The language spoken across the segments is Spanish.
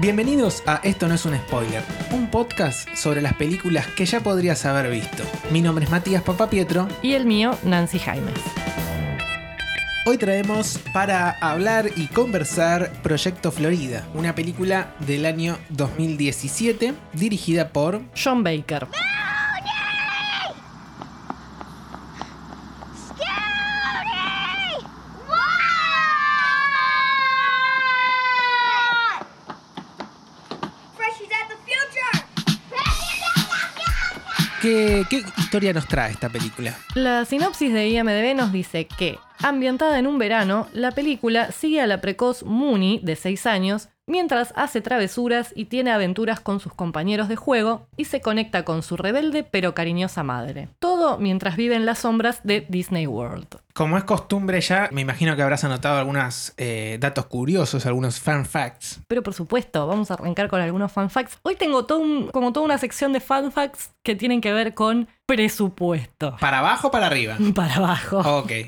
Bienvenidos a Esto no es un spoiler, un podcast sobre las películas que ya podrías haber visto. Mi nombre es Matías Papapietro. Y el mío, Nancy Jaimes. Hoy traemos para hablar y conversar Proyecto Florida, una película del año 2017 dirigida por John Baker. ¿Qué, historia nos trae esta película? La sinopsis de IMDb nos dice que, ambientada en un verano, la película sigue a la precoz Mooney, de 6 años, mientras hace travesuras y tiene aventuras con sus compañeros de juego y se conecta con su rebelde pero cariñosa madre. Todo mientras vive en las sombras de Disney World. Como es costumbre ya, me imagino que habrás anotado algunos eh, datos curiosos, algunos fan facts. Pero por supuesto, vamos a arrancar con algunos fan facts. Hoy tengo todo un- como toda una sección de fan facts que tienen que ver con presupuesto. ¿Para abajo o para arriba? Para abajo. Ok.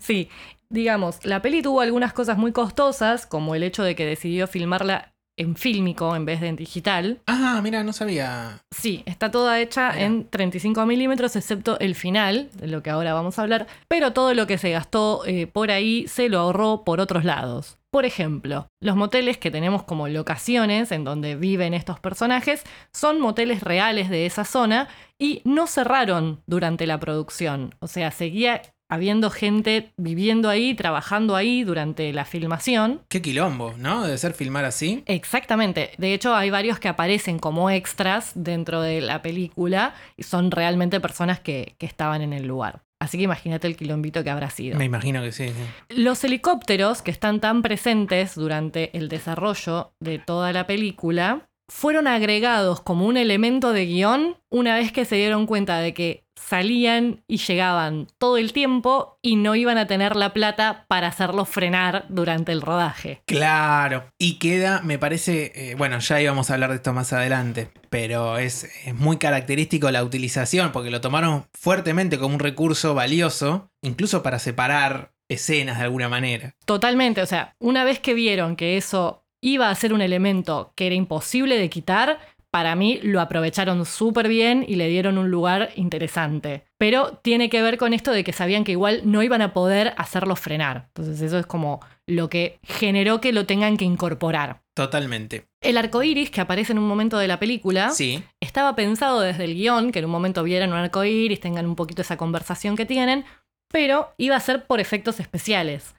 Sí, digamos, la peli tuvo algunas cosas muy costosas, como el hecho de que decidió filmarla en fílmico en vez de en digital. Ah, mira, no sabía. Sí, está toda hecha Mira. en 35 milímetros, excepto el final, de lo que ahora vamos a hablar, pero todo lo que se gastó eh, por ahí se lo ahorró por otros lados. Por ejemplo, los moteles que tenemos como locaciones en donde viven estos personajes son moteles reales de esa zona y no cerraron durante la producción. O sea, seguía habiendo gente viviendo ahí, trabajando ahí durante la filmación. Qué quilombo, ¿no? Debe ser filmar así. Exactamente. De hecho, hay varios que aparecen como extras dentro de la película y son realmente personas que, que estaban en el lugar. Así que imagínate el quilombito que habrá sido. Me imagino que sí. sí. Los helicópteros que están tan presentes durante el desarrollo de toda la película fueron agregados como un elemento de guion una vez que se dieron cuenta de que salían y llegaban todo el tiempo y no iban a tener la plata para hacerlos frenar durante el rodaje. Claro. Y queda, me parece, eh, bueno, ya íbamos a hablar de esto más adelante, pero es, es muy característico la utilización, porque lo tomaron fuertemente como un recurso valioso, incluso para separar escenas de alguna manera. Totalmente, o sea, una vez que vieron que eso iba a ser un elemento que era imposible de quitar, para mí lo aprovecharon súper bien y le dieron un lugar interesante. Pero tiene que ver con esto de que sabían que igual no iban a poder hacerlo frenar. Entonces eso es como lo que generó que lo tengan que incorporar. Totalmente. El arco iris que aparece en un momento de la película Sí. estaba pensado desde el guion, que en un momento vieran un arco iris, tengan un poquito esa conversación que tienen, pero iba a ser por efectos especiales.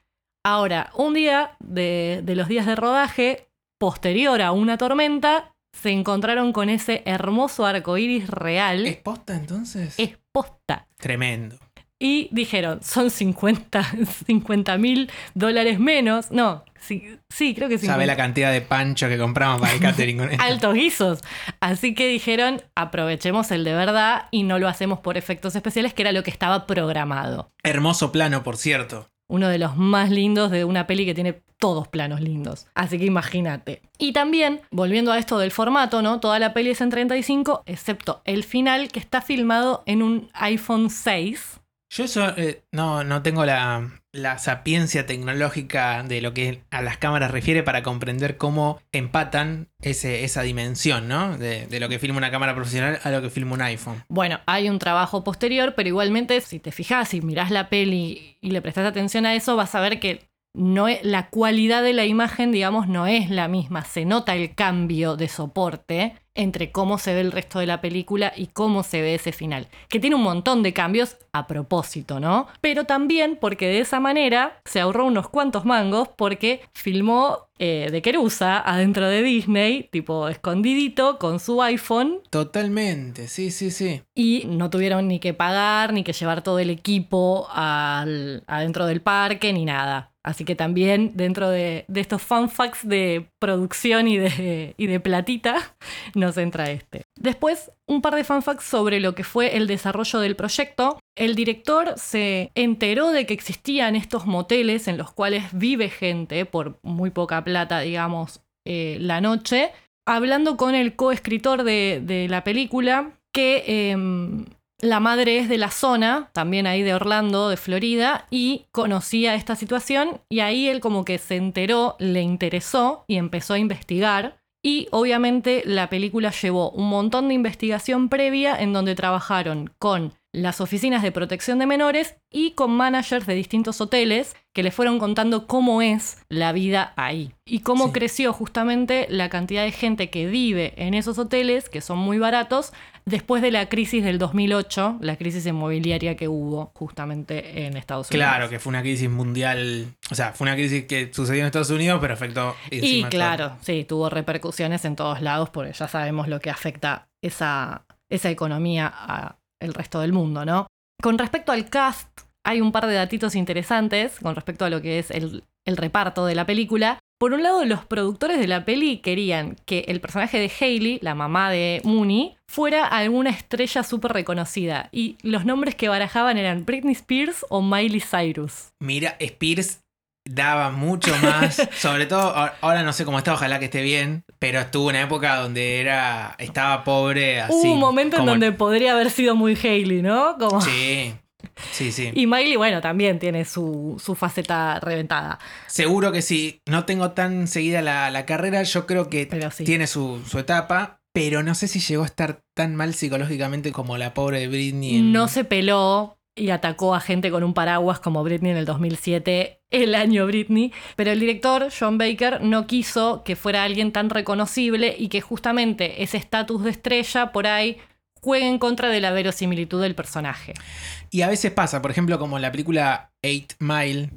Ahora, un día de, de los días de rodaje, posterior a una tormenta, se encontraron con ese hermoso arco iris real. ¿Es posta entonces? Es posta. Tremendo. Y dijeron, son 50 mil dólares menos. No, sí, sí creo que sí. Sabe la cantidad de pancho que compramos para el catering altos guisos. Así que dijeron, aprovechemos el de verdad y no lo hacemos por efectos especiales, que era lo que estaba programado. Hermoso plano, por cierto. Uno de los más lindos de una peli que tiene todos planos lindos. Así que imagínate. Y también, volviendo a esto del formato, ¿no? Toda la peli es en 35, excepto el final que está filmado en un iPhone 6. Yo eso eh, no, no tengo la, la sapiencia tecnológica de lo que a las cámaras refiere para comprender cómo empatan ese, esa dimensión, ¿no? De, de lo que filma una cámara profesional a lo que filma un iPhone. Bueno, hay un trabajo posterior, pero igualmente si te fijas y mirás la peli y le prestás atención a eso, vas a ver que no es, la cualidad de la imagen, digamos, no es la misma. Se nota el cambio de soporte entre cómo se ve el resto de la película y cómo se ve ese final. Que tiene un montón de cambios a propósito, ¿no? Pero también porque de esa manera se ahorró unos cuantos mangos porque filmó eh, de Querusa adentro de Disney, tipo escondidito, con su iPhone Totalmente, sí, sí, sí. y no tuvieron ni que pagar, ni que llevar todo el equipo al, adentro del parque, ni nada. Así que también dentro de, estos fun facts de producción y de, y de platita, nos entra este. Después, un par de fun facts sobre lo que fue el desarrollo del proyecto. El director se enteró de que existían estos moteles en los cuales vive gente por muy poca plata, digamos, eh, la noche, hablando con el coescritor de, de la película, que em, La madre es de la zona, también ahí de Orlando, de Florida, y conocía esta situación y ahí él como que se enteró, le interesó y empezó a investigar. Y obviamente la película llevó un montón de investigación previa en donde trabajaron con las oficinas de protección de menores y con managers de distintos hoteles que le fueron contando cómo es la vida ahí y cómo Sí. creció justamente la cantidad de gente que vive en esos hoteles, que son muy baratos, después de la crisis del 2008, la crisis inmobiliaria que hubo justamente en Estados Unidos. Claro, que fue una crisis mundial. O sea, fue una crisis que sucedió en Estados Unidos, pero afectó. Y todo. claro, sí, tuvo repercusiones en todos lados porque ya sabemos lo que afecta esa, esa economía al resto del mundo, ¿no? Con respecto al cast, hay un par de datitos interesantes con respecto a lo que es el, el reparto de la película. Por un lado, los productores de la peli querían que el personaje de Hailey, la mamá de Mooney, fuera alguna estrella súper reconocida. Y los nombres que barajaban eran Britney Spears o Miley Cyrus. Mira, Spears daba mucho más. Sobre todo, ahora no sé cómo está, ojalá que esté bien. Pero estuvo una época donde era. estaba pobre así. Hubo un momento en donde podría haber sido muy Hailey, ¿no? Como... Sí. Sí, sí. Y Miley, bueno, también tiene su, su faceta reventada. Seguro que sí. No tengo tan seguida la, la carrera. Yo creo que sí. tiene su, su etapa. Pero no sé si llegó a estar tan mal psicológicamente como la pobre Britney. en- No se peló y atacó a gente con un paraguas como Britney en el 2007, el año Britney. Pero el director, John Baker, no quiso que fuera alguien tan reconocible y que justamente ese estatus de estrella por ahí juegue en contra de la verosimilitud del personaje. Y a veces pasa, por ejemplo, como en la película Eight Mile,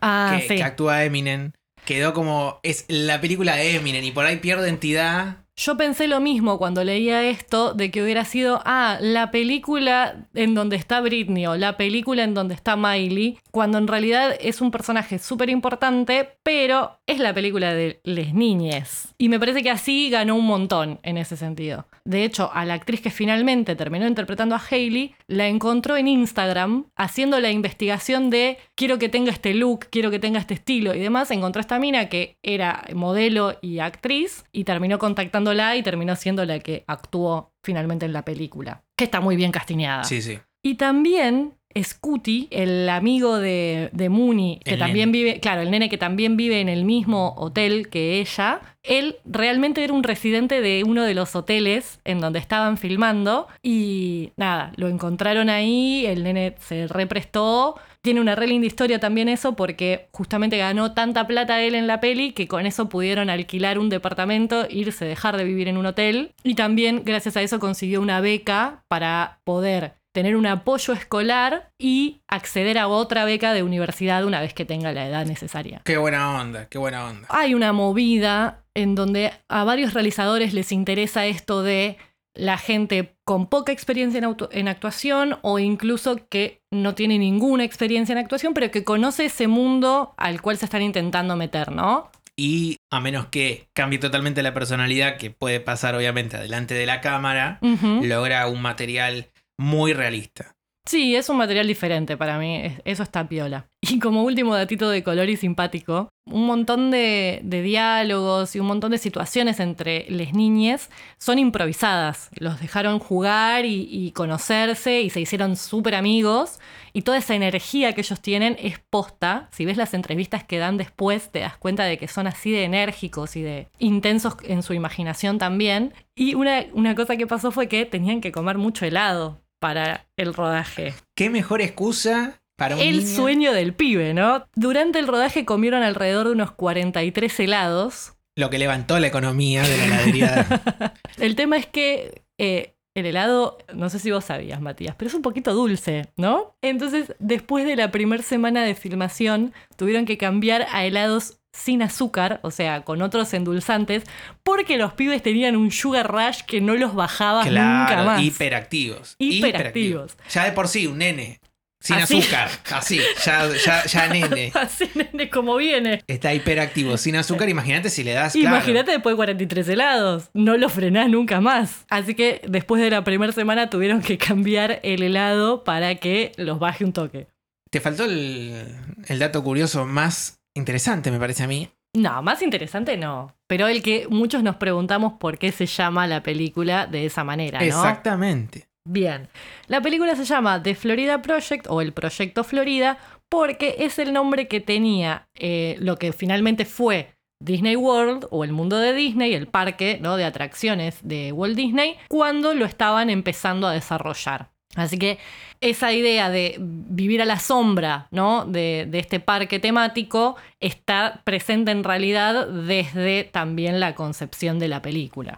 Ah, que, sí. que actúa Eminem, quedó como. Es la película de Eminem y por ahí pierde entidad. Yo pensé lo mismo cuando leía esto, de que hubiera sido, ah, la película en donde está Britney o la película en donde está Miley, cuando en realidad es un personaje súper importante, pero es la película de les niñes. Y me parece que así ganó un montón en ese sentido. De hecho, a la actriz que finalmente terminó interpretando a Hailey, la encontró en Instagram haciendo la investigación de quiero que tenga este look, quiero que tenga este estilo y demás. Encontró a esta mina que era modelo y actriz y terminó contactándola y terminó siendo la que actuó finalmente en la película. Que está muy bien castineada. Sí, sí. Y también Scooty, el amigo de, de Mooney, que El también nene. vive, claro, el nene que también vive en el mismo hotel que ella, él realmente era un residente de uno de los hoteles en donde estaban filmando y nada, lo encontraron ahí, el nene se represtó. Tiene una re linda historia también eso porque justamente ganó tanta plata él en la peli que con eso pudieron alquilar un departamento, irse, dejar de vivir en un hotel y también gracias a eso consiguió una beca para poder tener un apoyo escolar y acceder a otra beca de universidad una vez que tenga la edad necesaria. Qué buena onda, qué buena onda. Hay una movida en donde a varios realizadores les interesa esto de la gente con poca experiencia en, auto- en actuación o incluso que no tiene ninguna experiencia en actuación, pero que conoce ese mundo al cual se están intentando meter, ¿no? Y a menos que cambie totalmente la personalidad, que puede pasar obviamente adelante de la cámara, logra un material muy realista. Sí, es un material diferente para mí, es- eso está piola. Y como último datito de color y simpático, un montón de, de diálogos y un montón de situaciones entre las niñas son improvisadas. Los dejaron jugar y, y conocerse y se hicieron súper amigos. Y toda esa energía que ellos tienen es posta. Si ves las entrevistas que dan después, te das cuenta de que son así de enérgicos y de intensos en su imaginación también. Y una, una cosa que pasó fue que tenían que comer mucho helado para el rodaje. ¿Qué mejor excusa para un El niño? sueño del pibe, ¿no? Durante el rodaje comieron alrededor de unos 43 helados. Lo que levantó la economía de la heladería. El tema es que eh, el helado, no sé si vos sabías, Matías, pero es un poquito dulce, ¿no? Entonces, después de la primera semana de filmación, tuvieron que cambiar a helados sin azúcar, o sea, con otros endulzantes, porque los pibes tenían un sugar rush que no los bajaba nunca claro, más. hiperactivos. Hiperactivos. Ya de por sí, un nene. Sin Así. azúcar. Así, ya, ya, ya nene. Así, nene, como viene. Está hiperactivo, sin azúcar. Imagínate si le das. claro. Imagínate después de 43 helados, no lo frenás nunca más. Así que después de la primera semana tuvieron que cambiar el helado para que los baje un toque. Te faltó el, el dato curioso más interesante, me parece a mí. No, más interesante no. Pero el que muchos nos preguntamos por qué se llama la película de esa manera, ¿no? Exactamente. Bien, la película se llama The Florida Project o el Proyecto Florida porque es el nombre que tenía eh, lo que finalmente fue Disney World o el mundo de Disney, el parque ¿no? de atracciones de Walt Disney, cuando lo estaban empezando a desarrollar. Así que esa idea de vivir a la sombra ¿no? de, de este parque temático está presente en realidad desde también la concepción de la película.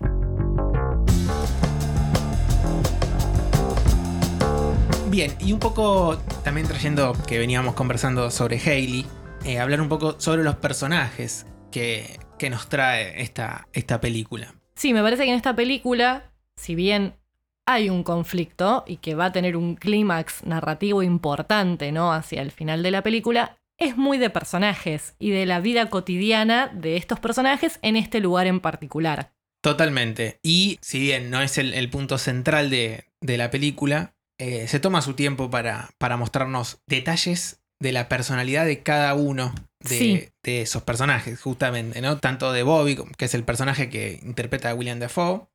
Bien, y un poco también trayendo que veníamos conversando sobre Hailey, eh, hablar un poco sobre los personajes que, que nos trae esta, esta película. Sí, me parece que en esta película, si bien hay un conflicto y que va a tener un clímax narrativo importante, ¿no? Hacia el final de la película, es muy de personajes y de la vida cotidiana de estos personajes en este lugar en particular. Totalmente. Y si bien no es el, punto central de, la película, eh, se toma su tiempo para mostrarnos detalles de la personalidad de cada uno de, Sí. de esos personajes, justamente, ¿no? Tanto de Bobby, que es el personaje que interpreta a William Dafoe,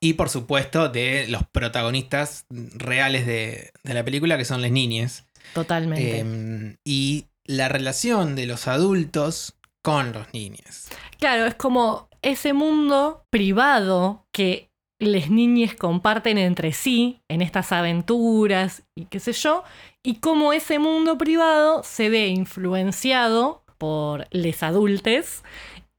y por supuesto de los protagonistas reales de, de la película, que son las niñas. Totalmente. Em, y la relación de los adultos con los niños. Claro, es como ese mundo privado que les niñes comparten entre sí en estas aventuras y qué sé yo, y cómo ese mundo privado se ve influenciado por les adultes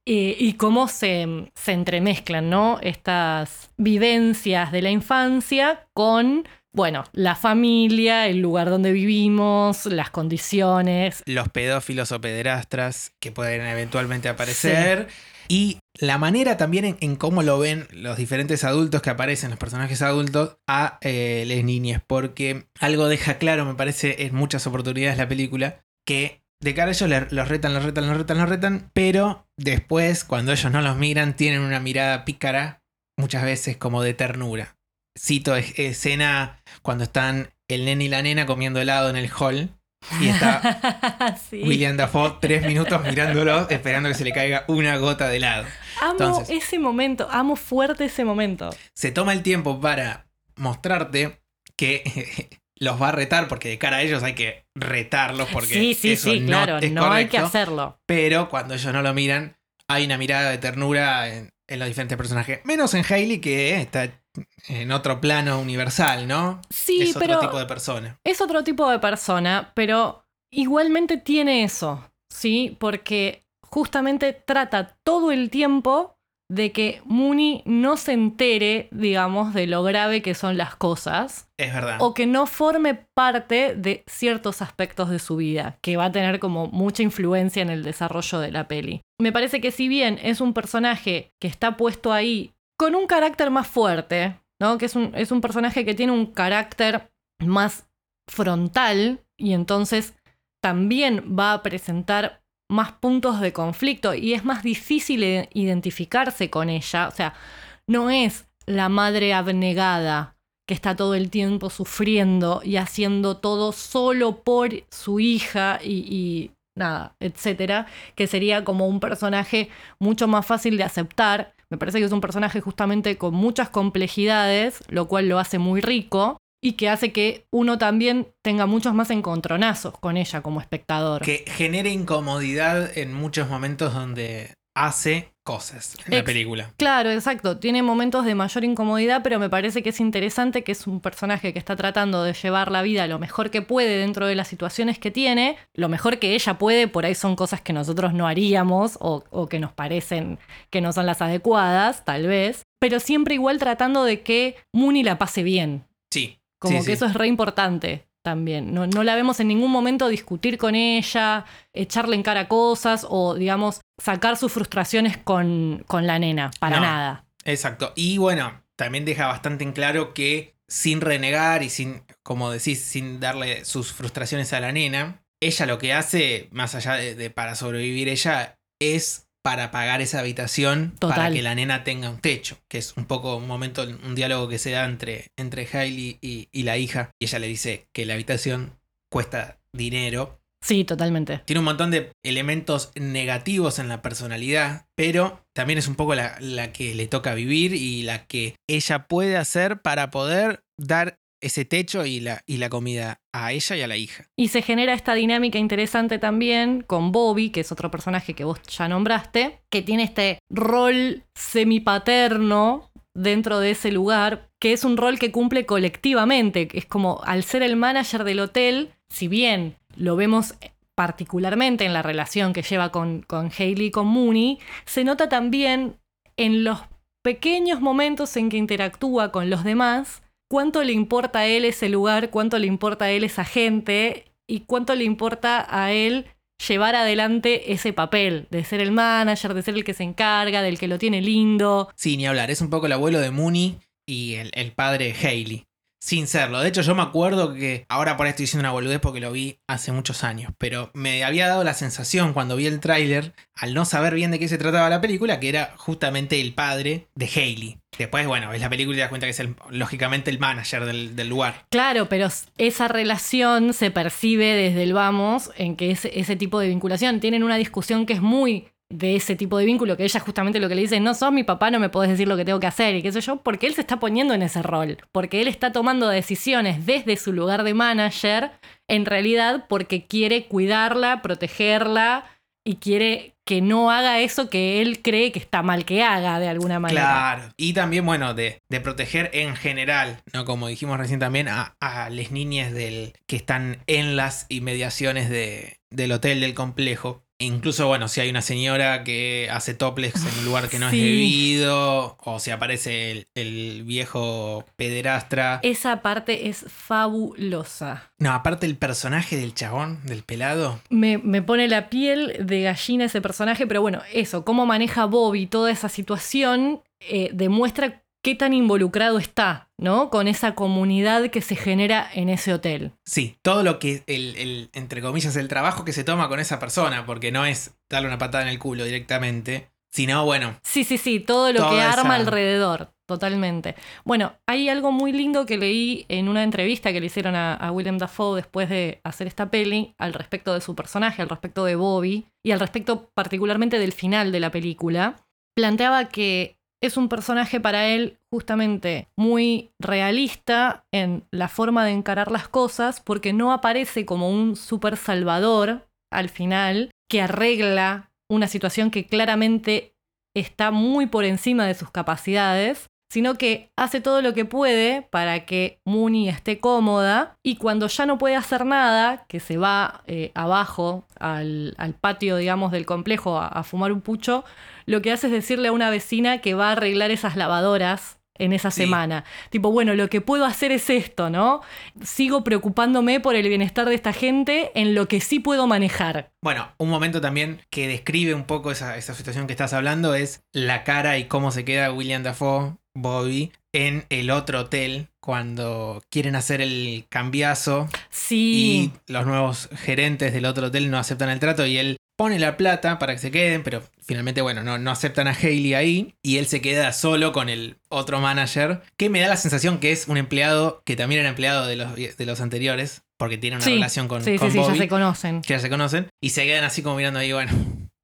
eh, y cómo se, se entremezclan, ¿no? Estas vivencias de la infancia con, bueno, la familia, el lugar donde vivimos, las condiciones. los pedófilos o pederastras que pueden eventualmente aparecer. Y la manera también en, en cómo lo ven los diferentes adultos que aparecen, los personajes adultos, a eh, las niñas. Porque algo deja claro, me parece, en muchas oportunidades la película, que de cara a ellos los retan, los retan, los retan, los retan, pero después, cuando ellos no los miran, tienen una mirada pícara, muchas veces como de ternura. Cito es- escena cuando están el nene y la nena comiendo helado en el hall. Y está Sí. William Dafoe tres minutos mirándolo, esperando que se le caiga una gota de helado. Amo Entonces- ese momento, amo fuerte ese momento. Se toma el tiempo para mostrarte que los va a retar, porque de cara a ellos hay que retarlos, porque sí, sí, eso sí, no claro, es no hay que correcto. hacerlo. Pero cuando ellos no lo miran, hay una mirada de ternura en, en los diferentes personajes. Menos en Hailey, que está en otro plano universal, ¿no? Sí, es otro pero tipo de persona. es otro tipo de persona, pero igualmente tiene eso, ¿sí? Porque justamente trata todo el tiempo de que Mooney no se entere, digamos, de lo grave que son las cosas. Es verdad. o que no forme parte de ciertos aspectos de su vida, que va a tener como mucha influencia en el desarrollo de la peli. Me parece que si bien es un personaje que está puesto ahí con un carácter más fuerte, ¿no? Que es un, es un personaje que tiene un carácter más frontal y entonces también va a presentar más puntos de conflicto y es más difícil identificarse con ella. O sea, no es la madre abnegada que está todo el tiempo sufriendo y haciendo todo solo por su hija y, y nada, etcétera, que sería como un personaje mucho más fácil de aceptar. Me parece que es un personaje justamente con muchas complejidades, lo cual lo hace muy rico y que hace que uno también tenga muchos más encontronazos con ella como espectador. que genere incomodidad en muchos momentos donde hace cosas en la película. Claro, exacto. Tiene momentos de mayor incomodidad, pero me parece que es interesante que es un personaje que está tratando de llevar la vida lo mejor que puede dentro de las situaciones que tiene. Lo mejor que ella puede, por ahí son cosas que nosotros no haríamos o, o que nos parecen que no son las adecuadas, tal vez. Pero siempre igual tratando de que Mooney la pase bien. Sí. Como sí, que sí. eso es re importante también. No, no la vemos en ningún momento discutir con ella, echarle en cara cosas o, digamos, sacar sus frustraciones con, con la nena. Para No. nada. Exacto. Y bueno, también deja bastante en claro que sin renegar y sin, como decís, sin darle sus frustraciones a la nena, ella lo que hace, más allá de, de para sobrevivir ella, es para pagar esa habitación para que la nena tenga un techo, que es un poco un momento, un diálogo que se da entre, entre Hailey y, y la hija, y ella le dice que la habitación cuesta dinero Sí, totalmente. tiene un montón de elementos negativos en la personalidad, pero también es un poco la, la que le toca vivir y la que ella puede hacer para poder dar ese techo y la, y la comida a ella y a la hija. Y se genera esta dinámica interesante también con Bobby, que es otro personaje que vos ya nombraste, que tiene este rol semipaterno dentro de ese lugar, que es un rol que cumple colectivamente, es como al ser el manager del hotel, si bien lo vemos particularmente en la relación que lleva con, con Hailey y con Mooney, se nota también en los pequeños momentos en que interactúa con los demás, cuánto le importa a él ese lugar, cuánto le importa a él esa gente y cuánto le importa a él llevar adelante ese papel, de ser el manager, de ser el que se encarga, del que lo tiene lindo. Sí, ni hablar, es un poco el abuelo de Mooney y el, el padre de Hailey. Sin serlo. De hecho, yo me acuerdo que ahora por ahí estoy diciendo una boludez porque lo vi hace muchos años. Pero me había dado la sensación cuando vi el tráiler, al no saber bien de qué se trataba la película, que era justamente el padre de Hailey. Después, bueno, ves la película y te das cuenta que es lógicamente el manager del, lugar. Claro, pero esa relación se percibe desde el vamos en que es ese tipo de vinculación. Tienen una discusión que es muy de ese tipo de vínculo, que ella justamente lo que le dice, no sos mi papá, no me podés decir lo que tengo que hacer y qué sé yo, porque él se está poniendo en ese rol, porque él está tomando decisiones desde su lugar de manager, en realidad porque quiere cuidarla, protegerla y quiere que no haga eso que él cree que está mal que haga de alguna manera. Claro. Y también, bueno, de, de proteger en general, ¿no? Como dijimos recién también, a, a las niñas del, que están en las inmediaciones de, del hotel, del complejo. Incluso, bueno, si hay una señora que hace topless en un lugar que no Sí. es debido, o si aparece el, el viejo pederastra. Esa parte es fabulosa. No, aparte el personaje del chabón, del pelado. Me, me pone la piel de gallina ese personaje, pero bueno, eso, cómo maneja Bobby toda esa situación, eh, demuestra qué tan involucrado está, ¿no? Con esa comunidad que se genera en ese hotel. Sí, todo lo que, el, el, entre comillas, el trabajo que se toma con esa persona, porque no es darle una patada en el culo directamente, sino, bueno, Sí, sí, sí, todo lo que arma esa- alrededor, totalmente. Bueno, hay algo muy lindo que leí en una entrevista que le hicieron a, a Willem Dafoe después de hacer esta peli al respecto de su personaje, al respecto de Bobby y al respecto particularmente del final de la película. Planteaba que es un personaje para él justamente muy realista en la forma de encarar las cosas porque no aparece como un super salvador al final que arregla una situación que claramente está muy por encima de sus capacidades, sino que hace todo lo que puede para que Mooney esté cómoda y cuando ya no puede hacer nada, que se va eh, abajo al, al patio, digamos, del complejo a, a fumar un pucho, lo que hace es decirle a una vecina que va a arreglar esas lavadoras en esa Sí. semana. Tipo, bueno, lo que puedo hacer es esto, ¿no? Sigo preocupándome por el bienestar de esta gente en lo que sí puedo manejar. Bueno, un momento también que describe un poco esa, esa situación que estás hablando es la cara y cómo se queda William Dafoe, Bobby, en el otro hotel cuando quieren hacer el cambiazo Sí. y los nuevos gerentes del otro hotel no aceptan el trato y él pone la plata para que se queden, pero finalmente, bueno, no, no aceptan a Hailey ahí y él se queda solo con el otro manager, que me da la sensación que es un empleado que también era empleado de los, de los anteriores, porque tiene una Sí, relación con, sí, con sí, sí, ya Bobby, se conocen. que ya se conocen, y se quedan así como mirando ahí, bueno,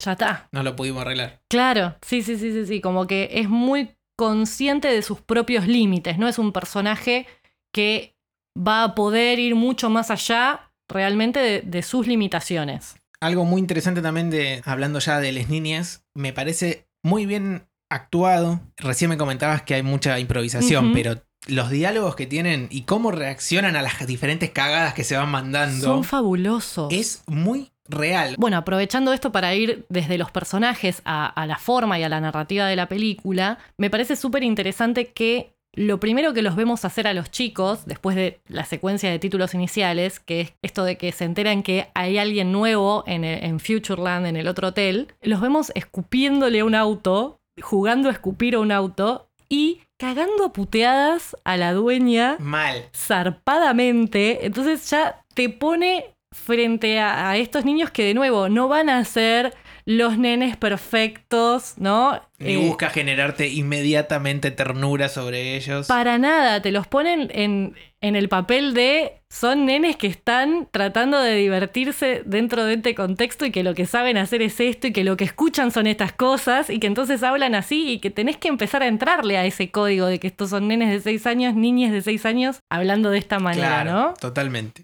Ya está. no lo pudimos arreglar. Claro, sí, sí, sí, sí, sí. Como que es muy consciente de sus propios límites. No es un personaje que va a poder ir mucho más allá realmente de, de sus limitaciones. Algo muy interesante también de, hablando ya de las niñas, me parece muy bien actuado. Recién me comentabas que hay mucha improvisación, pero los diálogos que tienen y cómo reaccionan a las diferentes cagadas que se van mandando Son fabulosos. es muy real. Bueno, aprovechando esto para ir desde los personajes a, a la forma y a la narrativa de la película, me parece súper interesante que lo primero que los vemos hacer a los chicos, después de la secuencia de títulos iniciales, que es esto de que se enteran que hay alguien nuevo en, en Futureland, en el otro hotel, los vemos escupiéndole a un auto, jugando a escupir a un auto y cagando a puteadas a la dueña Mal. zarpadamente. Entonces ya te pone frente a, a estos niños que de nuevo no van a hacer los nenes perfectos, ¿no? Ni Eh, busca generarte inmediatamente ternura sobre ellos. Para nada, te los ponen en, en el papel de son nenes que están tratando de divertirse dentro de este contexto y que lo que saben hacer es esto y que lo que escuchan son estas cosas y que entonces hablan así y que tenés que empezar a entrarle a ese código de que estos son nenes de 6 años, niñas de 6 años, hablando de esta manera, claro, ¿no? totalmente.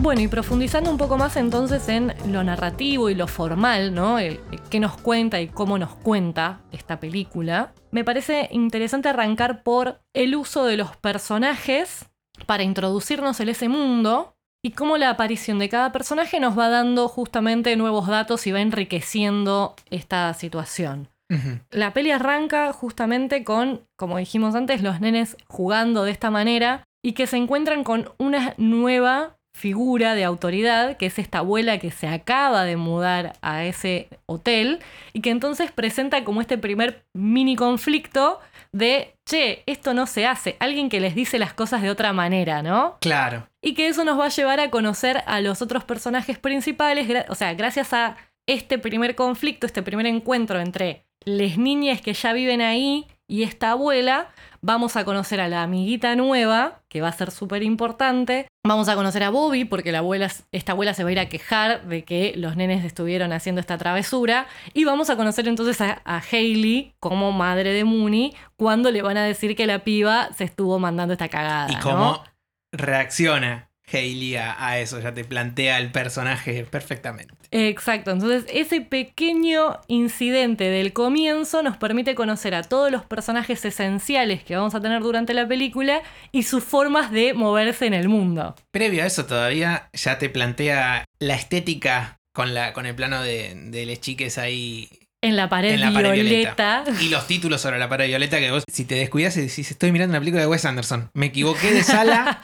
Bueno, y profundizando un poco más entonces en lo narrativo y lo formal, ¿no? El, el qué nos cuenta y cómo nos cuenta esta película, me parece interesante arrancar por el uso de los personajes para introducirnos en ese mundo y cómo la aparición de cada personaje nos va dando justamente nuevos datos y va enriqueciendo esta situación. La peli arranca justamente con, como dijimos antes, los nenes jugando de esta manera y que se encuentran con una nueva figura de autoridad, que es esta abuela que se acaba de mudar a ese hotel y que entonces presenta como este primer mini conflicto de, che, esto no se hace, alguien que les dice las cosas de otra manera, ¿no? Claro. Y que eso nos va a llevar a conocer a los otros personajes principales, o sea, gracias a este primer conflicto, este primer encuentro entre las niñas que ya viven ahí y esta abuela, vamos a conocer a la amiguita nueva, que va a ser súper importante. Vamos a conocer a Bobby, porque la abuela, esta abuela se va a ir a quejar de que los nenes estuvieron haciendo esta travesura. Y vamos a conocer entonces a, a Hailey como madre de Mooney, cuando le van a decir que la piba se estuvo mandando esta cagada. Y ¿no? cómo reacciona Hailey a, a eso, ya te plantea el personaje perfectamente. Exacto, entonces ese pequeño incidente del comienzo nos permite conocer a todos los personajes esenciales que vamos a tener durante la película y sus formas de moverse en el mundo. Previo a eso todavía ya te plantea la estética con, la, con el plano de, de las chiques ahí En la pared, En la pared violeta. y los títulos sobre la pared violeta que vos si te descuidas y decís estoy mirando una película de Wes Anderson. Me equivoqué de sala.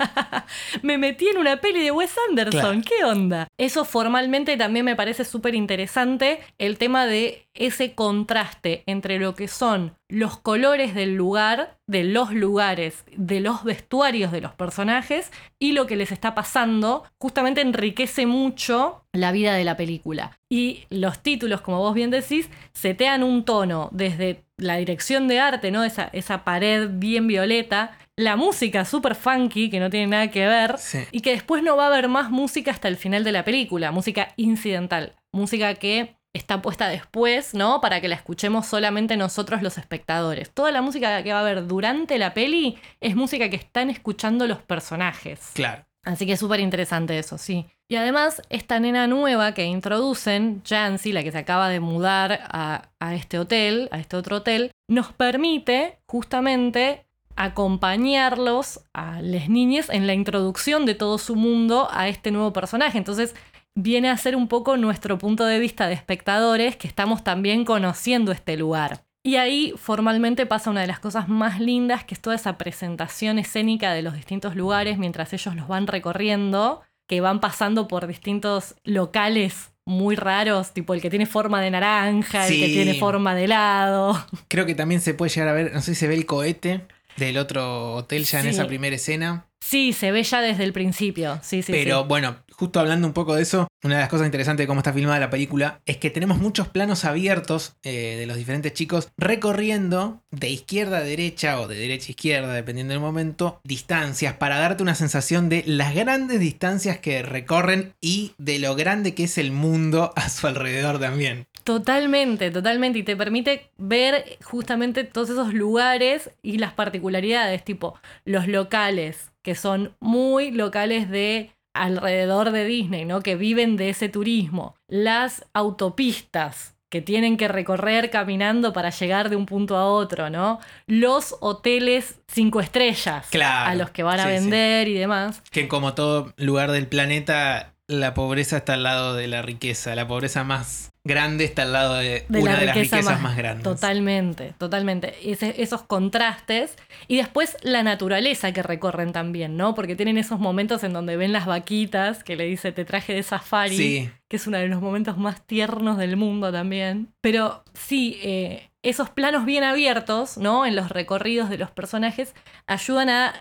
Me metí en una peli de Wes Anderson, Claro. ¿qué onda? Eso formalmente también me parece súper interesante, el tema de ese contraste entre lo que son los colores del lugar, de los lugares, de los vestuarios de los personajes y lo que les está pasando, justamente enriquece mucho la vida de la película. Y los títulos, como vos bien decís, setean un tono desde la dirección de arte, ¿no? Esa, esa pared bien violeta, la música súper funky, que no tiene nada que ver, Sí. y que después no va a haber más música hasta el final de la película, música incidental, música que está puesta después, ¿no? Para que la escuchemos solamente nosotros los espectadores. Toda la música que va a haber durante la peli es música que están escuchando los personajes. Claro. Así que es súper interesante eso, sí. Y además, esta nena nueva que introducen, Jancy, la que se acaba de mudar a, a este hotel, a este otro hotel, nos permite justamente acompañarlos a las niñas en la introducción de todo su mundo a este nuevo personaje. Entonces, viene a ser un poco nuestro punto de vista de espectadores que estamos también conociendo este lugar. Y ahí formalmente pasa una de las cosas más lindas, que es toda esa presentación escénica de los distintos lugares mientras ellos los van recorriendo, que van pasando por distintos locales muy raros, tipo el que tiene forma de naranja, el que tiene forma de helado. Creo que también se puede llegar a ver, no sé si se ve el cohete del otro hotel ya en esa primera escena. Sí, se ve ya desde el principio. Sí, sí, Pero sí. bueno, justo hablando un poco de eso, una de las cosas interesantes de cómo está filmada la película es que tenemos muchos planos abiertos eh, de los diferentes chicos recorriendo de izquierda a derecha o de derecha a izquierda, dependiendo del momento, distancias para darte una sensación de las grandes distancias que recorren y de lo grande que es el mundo a su alrededor también. Totalmente, totalmente. Y te permite ver justamente todos esos lugares y las particularidades, tipo los locales, que son muy locales de alrededor de Disney, ¿no? Que viven de ese turismo. Las autopistas que tienen que recorrer caminando para llegar de un punto a otro, ¿no? Los hoteles cinco estrellas Claro, a los que van a sí, sí. vender y demás. Que como todo lugar del planeta, la pobreza está al lado de la riqueza. La pobreza más grande está al lado de, de una la de las riqueza riquezas más, grandes. Totalmente, totalmente. Ese- esos contrastes y después la naturaleza que recorren también, ¿no? Porque tienen esos momentos en donde ven las vaquitas que le dice te traje de safari, Sí. que es uno de los momentos más tiernos del mundo también. Pero sí, eh, esos planos bien abiertos, ¿no? En los recorridos de los personajes ayudan a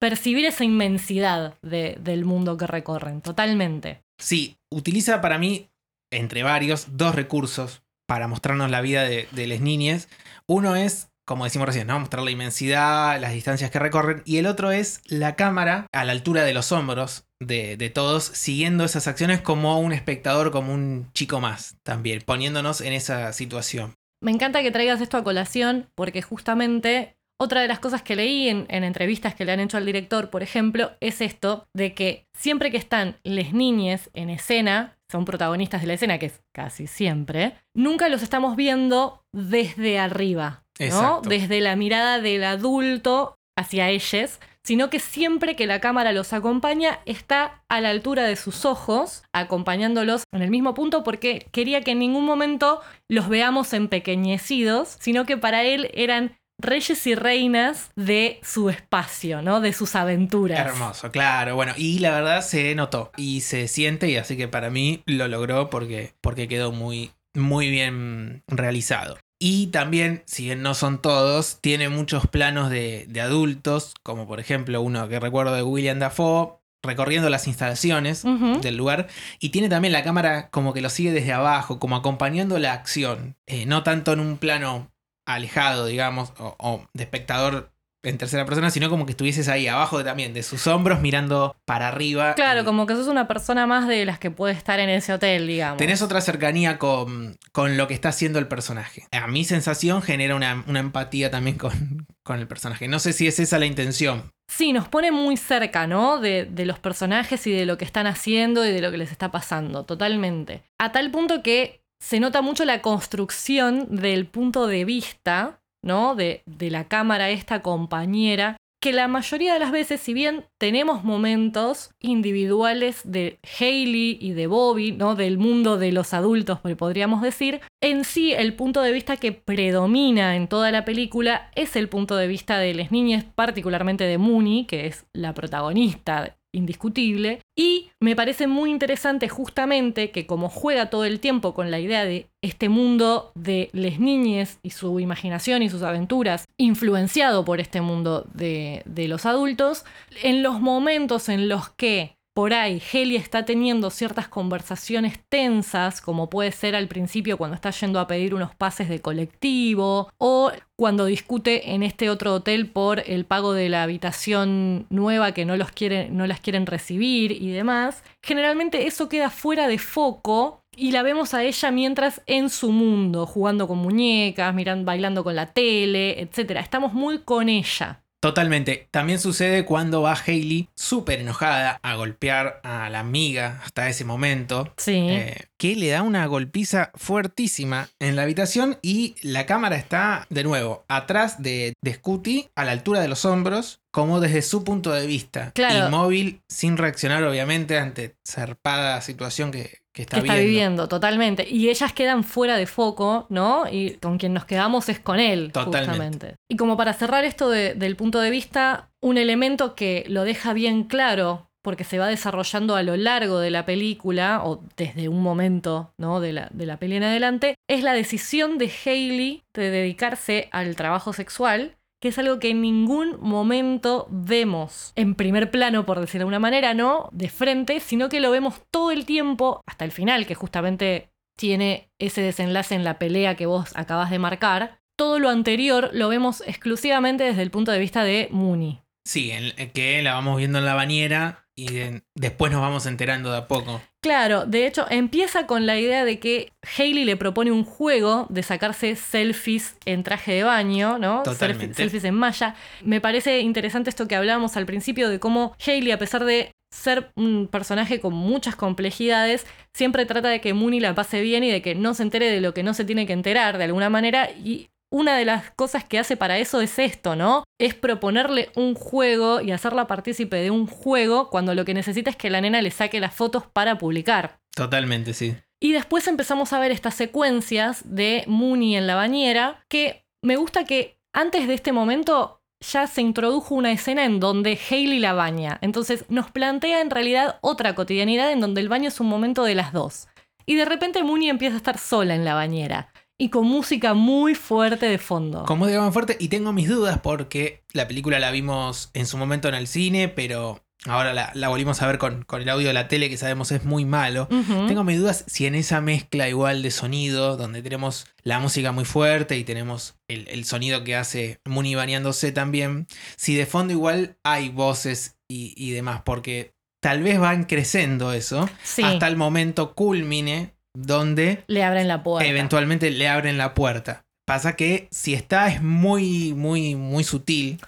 percibir esa inmensidad de- del mundo que recorren, totalmente. Sí, utiliza para mí, entre varios, dos recursos para mostrarnos la vida de, de las niñas. Uno es, como decimos recién, ¿no? mostrar la inmensidad, las distancias que recorren. Y el otro es la cámara a la altura de los hombros de, de todos, siguiendo esas acciones como un espectador, como un chico más también, poniéndonos en esa situación. Me encanta que traigas esto a colación porque justamente otra de las cosas que leí en, en entrevistas que le han hecho al director, por ejemplo, es esto de que siempre que están les niñes en escena, son protagonistas de la escena, que es casi siempre, nunca los estamos viendo desde arriba, ¿no? Desde la mirada del adulto hacia ellos, sino que siempre que la cámara los acompaña está a la altura de sus ojos, acompañándolos en el mismo punto porque quería que en ningún momento los veamos empequeñecidos, sino que para él eran reyes y reinas de su espacio, ¿no? De sus aventuras. Hermoso, claro. Bueno, y la verdad se notó y se siente, y así que para mí lo logró porque, porque quedó muy, muy bien realizado. Y también, si bien no son todos, tiene muchos planos de, de adultos, como por ejemplo uno que recuerdo de William Dafoe, recorriendo las instalaciones del lugar. Y tiene también la cámara como que lo sigue desde abajo, como acompañando la acción. Eh, no tanto en un plano alejado, digamos, o, o de espectador en tercera persona, sino como que estuvieses ahí abajo de, también, de sus hombros, mirando para arriba. Claro, y como que sos una persona más de las que puede estar en ese hotel, digamos. Tenés otra cercanía con, con lo que está haciendo el personaje. A mi sensación genera una, una empatía también con, con el personaje. No sé si es esa la intención. Sí, nos pone muy cerca, ¿no? De, de los personajes y de lo que están haciendo y de lo que les está pasando, totalmente. A tal punto que se nota mucho la construcción del punto de vista, ¿no? De, de la cámara esta compañera, que la mayoría de las veces, si bien tenemos momentos individuales de Hailey y de Bobby, ¿no? Del mundo de los adultos, podríamos decir, en sí el punto de vista que predomina en toda la película es el punto de vista de las niñas, particularmente de Mooney, que es la protagonista indiscutible. Y me parece muy interesante justamente que como juega todo el tiempo con la idea de este mundo de les niñes y su imaginación y sus aventuras, influenciado por este mundo de, de los adultos, en los momentos en los que por ahí Heli está teniendo ciertas conversaciones tensas, como puede ser al principio cuando está yendo a pedir unos pases de colectivo, o cuando discute en este otro hotel por el pago de la habitación nueva que no, los no las quieren recibir y demás. Generalmente eso queda fuera de foco y la vemos a ella mientras en su mundo, jugando con muñecas, mirando, bailando con la tele, etc. Estamos muy con ella. Totalmente. También sucede cuando va Hailey súper enojada a golpear a la amiga hasta ese momento. Sí. eh, que le da una golpiza fuertísima en la habitación y la cámara está de nuevo atrás de, de Scooty a la altura de los hombros como desde su punto de vista Claro. inmóvil sin reaccionar obviamente ante zarpada situación que, que está, que está viendo. viviendo, totalmente. Y ellas quedan fuera de foco, ¿no? Y con quien nos quedamos es con él, Totalmente. justamente. Y como para cerrar esto de- del punto de vista, un elemento que lo deja bien claro, porque se va desarrollando a lo largo de la película, o desde un momento, ¿no? De la, de la peli en adelante, es la decisión de Hailey de dedicarse al trabajo sexual que es algo que en ningún momento vemos en primer plano, por decirlo de una manera, no de frente, sino que lo vemos todo el tiempo hasta el final, que justamente tiene ese desenlace en la pelea que vos acabas de marcar. Todo lo anterior lo vemos exclusivamente desde el punto de vista de Mooney. Sí, en- en que la vamos viendo en la bañera y después nos vamos enterando de a poco. Claro, de hecho empieza con la idea de que Hailey le propone un juego de sacarse selfies en traje de baño, ¿no? Totalmente. Selfie- selfies en malla. Me parece interesante esto que hablábamos al principio de cómo Hailey, a pesar de ser un personaje con muchas complejidades, siempre trata de que Mooney la pase bien y de que no se entere de lo que no se tiene que enterar de alguna manera y una de las cosas que hace para eso es esto, ¿no? Es proponerle un juego y hacerla partícipe de un juego cuando lo que necesita es que la nena le saque las fotos para publicar. Totalmente, sí. Y después empezamos a ver estas secuencias de Mooney en la bañera, que me gusta que antes de este momento ya se introdujo una escena en donde Hailey la baña. Entonces nos plantea en realidad otra cotidianidad en donde el baño es un momento de las dos. Y de repente Mooney empieza a estar sola en la bañera. Y con música muy fuerte de fondo. Con música muy fuerte y tengo mis dudas porque la película la vimos en su momento en el cine, pero ahora la, la volvimos a ver con, con el audio de la tele que sabemos es muy malo. Tengo mis dudas si en esa mezcla igual de sonido, donde tenemos la música muy fuerte y tenemos el, el sonido que hace Mooney bañándose también, si de fondo igual hay voces y, y demás, porque tal vez van creciendo eso Sí, hasta el momento culmine donde le abren la puerta. eventualmente le abren la puerta. Pasa que si está es muy, muy, muy sutil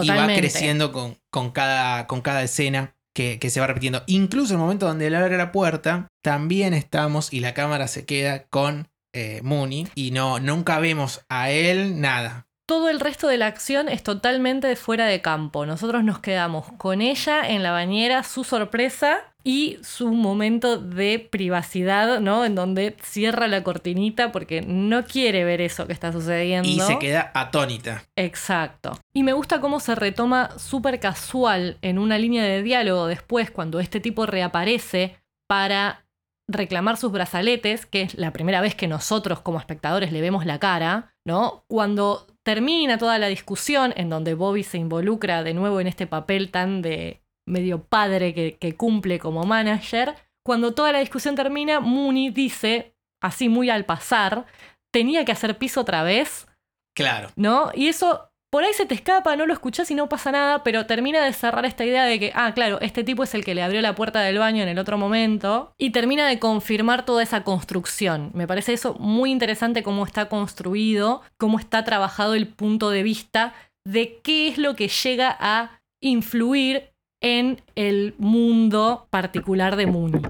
y va creciendo con, con, cada, con cada escena que, que se va repitiendo. Incluso el momento donde le abre la puerta, también estamos y la cámara se queda con eh, Mooney y no, nunca vemos a él nada. Todo el resto de la acción es totalmente fuera de campo. Nosotros nos quedamos con ella en la bañera, su sorpresa y su momento de privacidad, ¿no? En donde cierra la cortinita porque no quiere ver eso que está sucediendo. Y se queda atónita. Exacto. Y me gusta cómo se retoma súper casual en una línea de diálogo después, cuando este tipo reaparece para reclamar sus brazaletes, que es la primera vez que nosotros como espectadores le vemos la cara, ¿no? Cuando termina toda la discusión en donde Bobby se involucra de nuevo en este papel tan de medio padre que, que cumple como manager, cuando toda la discusión termina, Mooney dice, así muy al pasar, tenía que hacer piso otra vez, Claro. ¿no? Y eso por ahí se te escapa, no lo escuchás y no pasa nada, pero termina de cerrar esta idea de que, ah, claro, este tipo es el que le abrió la puerta del baño en el otro momento y termina de confirmar toda esa construcción. Me parece eso muy interesante cómo está construido, cómo está trabajado el punto de vista de qué es lo que llega a influir en el mundo particular de Mooney.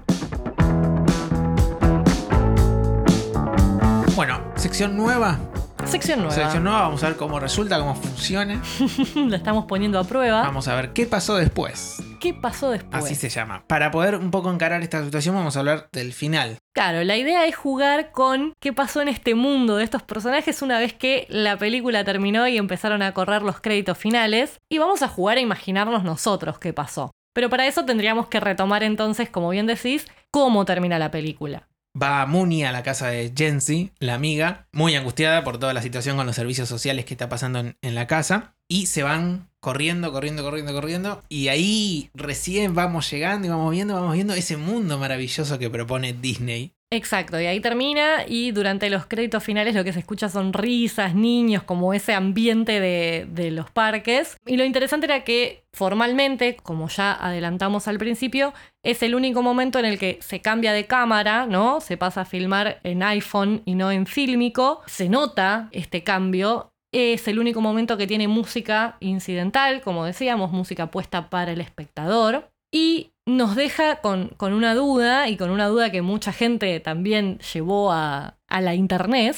Bueno, sección nueva. Sección nueva. Sección nueva, vamos a ver cómo resulta, cómo funciona. La estamos poniendo a prueba. Vamos a ver qué pasó después. ¿Qué pasó después? Así se llama. Para poder un poco encarar esta situación, vamos a hablar del final. Claro, la idea es jugar con qué pasó en este mundo de estos personajes una vez que la película terminó y empezaron a correr los créditos finales. Y vamos a jugar a imaginarnos nosotros qué pasó. Pero para eso tendríamos que retomar entonces, como bien decís, cómo termina la película. Va Mooney a la casa de Jency, la amiga, muy angustiada por toda la situación con los servicios sociales que está pasando en, en la casa. Y se van corriendo, corriendo, corriendo, corriendo. Y ahí recién vamos llegando y vamos viendo, vamos viendo ese mundo maravilloso que propone Disney. Exacto, y ahí termina y durante los créditos finales lo que se escucha son risas, niños, como ese ambiente de, de los parques. Y lo interesante era que formalmente, como ya adelantamos al principio, es el único momento en el que se cambia de cámara, ¿no? Se pasa a filmar en iPhone y no en fílmico. Se nota este cambio. Es el único momento que tiene música incidental, como decíamos, música puesta para el espectador. Y nos deja con, con una duda, y con una duda que mucha gente también llevó a, a la internet,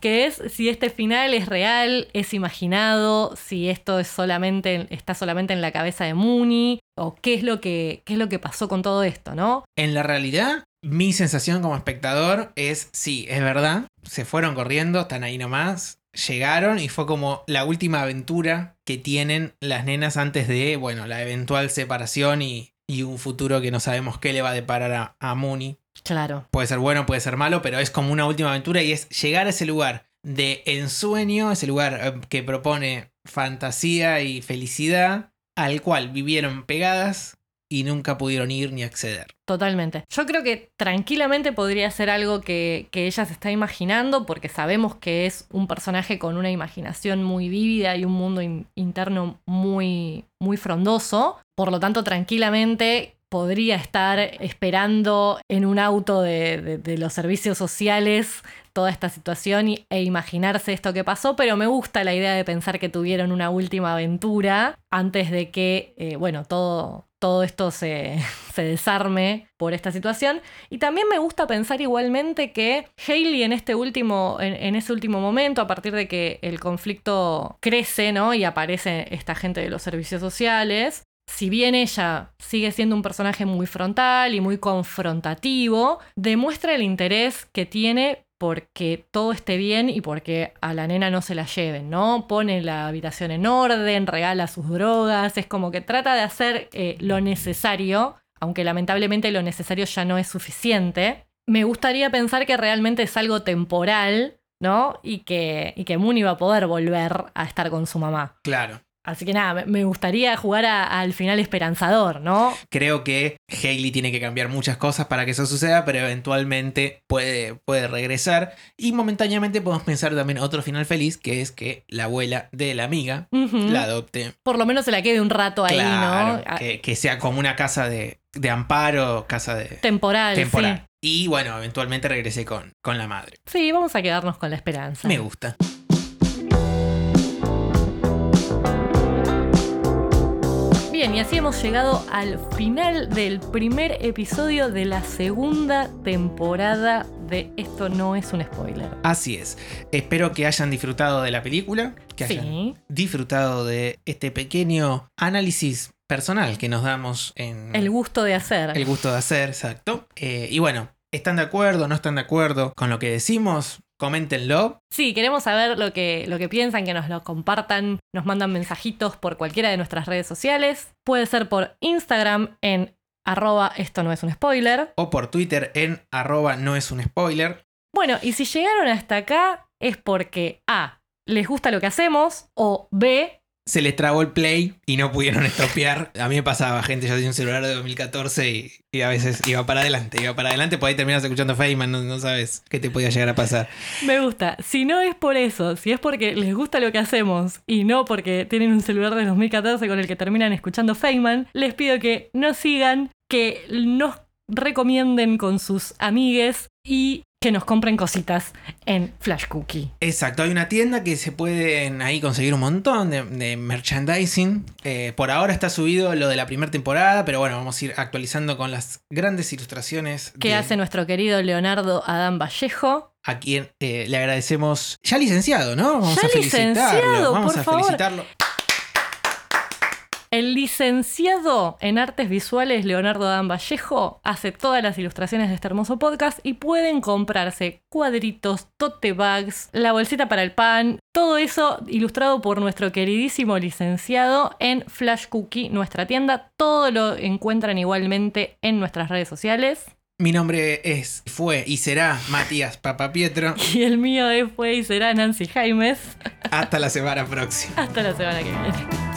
que es si este final es real, es imaginado, si esto es solamente, está solamente en la cabeza de Mooney, o qué es lo que, qué es lo que pasó con todo esto, ¿no? En la realidad, mi sensación como espectador es, sí, es verdad, se fueron corriendo, están ahí nomás, llegaron y fue como la última aventura que tienen las nenas antes de, bueno, la eventual separación y, y un futuro que no sabemos qué le va a deparar a, a Mooney. Claro. Puede ser bueno, puede ser malo, pero es como una última aventura y es llegar a ese lugar de ensueño, ese lugar eh, que propone fantasía y felicidad, al cual vivieron pegadas y nunca pudieron ir ni acceder. Totalmente. Yo creo que tranquilamente podría ser algo que, que ella se está imaginando porque sabemos que es un personaje con una imaginación muy vívida y un mundo in- interno muy, muy frondoso. Por lo tanto, tranquilamente podría estar esperando en un auto de, los servicios sociales toda esta situación y- e imaginarse esto que pasó, pero me gusta la idea de pensar que tuvieron una última aventura antes de que, eh, bueno, todo, todo esto se, se desarme por esta situación. Y también me gusta pensar igualmente que Hailey en este último, en, en ese último momento, a partir de que el conflicto crece, ¿no? Y aparece esta gente de los servicios sociales. Si bien ella sigue siendo un personaje muy frontal y muy confrontativo, demuestra el interés que tiene porque todo esté bien y porque a la nena no se la lleven, ¿no? Pone la habitación en orden, regala sus drogas, es como que trata de hacer eh, lo necesario, aunque lamentablemente lo necesario ya no es suficiente. Me gustaría pensar que realmente es algo temporal, ¿no? Y que, y que Moon iba a poder volver a estar con su mamá. Claro. Así que nada, me- gustaría jugar a- al final esperanzador, ¿no? Creo que Hailey tiene que cambiar muchas cosas para que eso suceda, pero eventualmente puede, puede regresar. Y momentáneamente podemos pensar también otro final feliz, que es que la abuela de la amiga la adopte. Por lo menos se la quede un rato ahí, Claro, ¿no? Ah, que, que sea como una casa de, de amparo, casa de Temporal, temporal. Y bueno, eventualmente regrese con, con la madre. Sí, vamos a quedarnos con la esperanza. Me gusta. Bien, y así hemos llegado al final del primer episodio de la segunda temporada de Esto no es un spoiler. Así es. Espero que hayan disfrutado de la película, que hayan Sí, disfrutado de este pequeño análisis personal que nos damos en el gusto de hacer. el gusto de hacer, exacto. Eh, y bueno, ¿están de acuerdo? ¿No están de acuerdo con lo que decimos? Coméntenlo. Sí, queremos saber lo que, lo que piensan, que nos lo compartan, nos mandan mensajitos por cualquiera de nuestras redes sociales. Puede ser por Instagram en arroba esto no es un spoiler. O por Twitter en arroba no es un spoiler. Bueno, y si llegaron hasta acá es porque A, les gusta lo que hacemos, o B, Se les trabó el play y no pudieron estropear. A mí me pasaba, gente, yo tenía un celular de 2014 y, a veces iba para adelante, iba para adelante, por ahí terminas escuchando Feynman, no, no sabes qué te podía llegar a pasar. me gusta. Si no es por eso, si es porque les gusta lo que hacemos y no porque tienen un celular de 2014 con el que terminan escuchando Feynman, les pido que nos sigan, que nos recomienden con sus amigues y que nos compren cositas en Flash Cookie. Exacto, hay una tienda que se pueden ahí conseguir un montón de, de merchandising. Eh, por ahora está subido lo de la primera temporada, pero bueno, vamos a ir actualizando con las grandes ilustraciones que de- hace nuestro querido Leonardo Adán Vallejo. a quien eh, le agradecemos. Ya licenciado, ¿no? Vamos Ya a felicitarlo. licenciado, Vamos por a favor. felicitarlo. El licenciado en artes visuales Leonardo Adán Vallejo hace todas las ilustraciones de este hermoso podcast y pueden comprarse cuadritos, tote bags, la bolsita para el pan, todo eso ilustrado por nuestro queridísimo licenciado en Flash Cookie, nuestra tienda. Todo lo encuentran igualmente en nuestras redes sociales. Mi nombre es, fue y será Matías Papapietro. Y el mío es, fue y será Nancy Jaimes. Hasta la semana próxima. Hasta la semana que viene.